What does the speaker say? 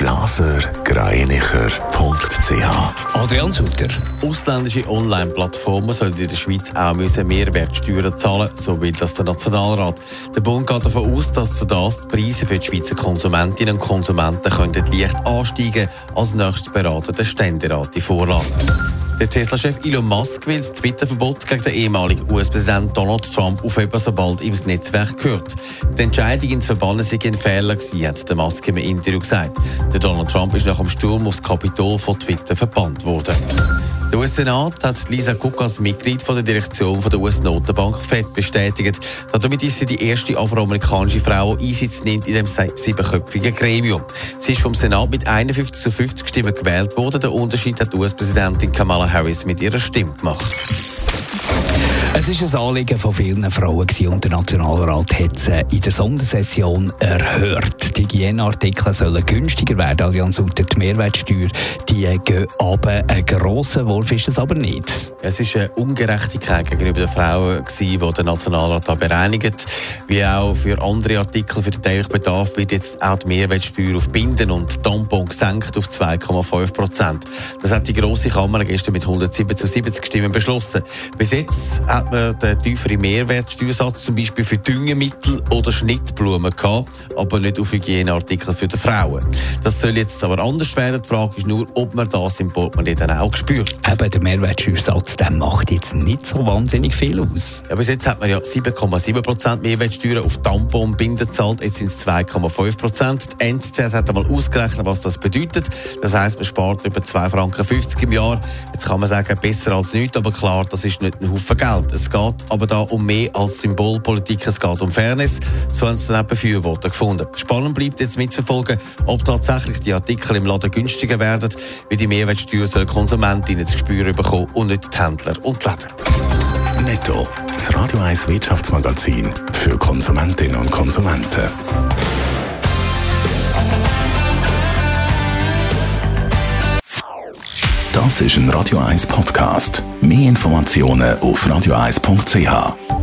blasergreinicher.ch Adrian Sutter. Ausländische Online-Plattformen sollen in der Schweiz auch müssen Mehrwertsteuern zahlen, so will das der Nationalrat. Der Bund geht davon aus, dass zu das die Preise für die Schweizer Konsumentinnen und Konsumenten könnten leicht ansteigen, als nächstes beraten der Ständerat die Vorlage. Der Tesla-Chef Elon Musk will das Twitter-Verbot gegen den ehemaligen US-Präsident Donald Trump aufheben, sobald ihm das Netzwerk gehört. Die Entscheidung ins Verbannen sei ein Fehler gewesen, hat der Musk im Interview gesagt. Der Donald Trump ist nach dem Sturm aufs Kapitol von Twitter verbannt worden. Der US-Senat hat Lisa Cook als Mitglied von der Direktion von der US-Notenbank FED bestätigt. Damit ist sie die erste afroamerikanische Frau, die Einsitz nimmt in dem siebenköpfigen Gremium. Sie ist vom Senat mit 51 zu 50 Stimmen gewählt worden. Der Unterschied hat die US-Präsidentin Kamala Harris mit ihrer Stimme gemacht. Es ist ein Anliegen von vielen Frauen der Nationalrat hat es in der Sondersession erhört. Die Hygieneartikel sollen günstiger werden. Allianz unter die Mehrwertsteuer die gehen aber. Ein grosser Wurf ist es aber nicht. Es ist eine Ungerechtigkeit gegenüber den Frauen, die der Nationalrat da bereinigt. Wie auch für andere Artikel für den täglichen Bedarf wird jetzt auch die Mehrwertsteuer auf Binden und Tampon gesenkt auf 2,5 Prozent. Das hat die grosse Kammer gestern mit 107 zu 70 Stimmen beschlossen. Bis jetzt hat man den tieferen Mehrwertsteuersatz zum Beispiel für Düngemittel oder Schnittblumen gehabt, aber nicht auf Hygieneartikel für die Frauen. Das soll jetzt aber anders werden. Die Frage ist nur, ob man das im Portemonnaie dann auch spürt. Eben, der Mehrwertsteuersatz der macht jetzt nicht so wahnsinnig viel aus. Ja, bis jetzt hat man ja 7,7% Mehrwertsteuer auf Tampon Binden gezahlt, jetzt sind es 2,5%. Die NZZ hat einmal ausgerechnet, was das bedeutet. Das heisst, man spart über 2,50 Franken im Jahr. Jetzt kann man sagen, besser als nichts, aber klar, das ist nicht ein Haufen Geld. Es geht aber da um mehr als Symbolpolitik, es geht um Fairness. So haben es dann auch Befürworter gefunden. Spannend bleibt jetzt mitzuverfolgen, ob tatsächlich die Artikel im Laden günstiger werden, wie die Mehrwertsteuer soll Konsumentinnen zu spüren bekommen und nicht die Händler und die Läden. Netto, das Radio 1 Wirtschaftsmagazin für Konsumentinnen und Konsumenten. Das ist ein Radio 1 Podcast. Mehr Informationen auf radio1.ch.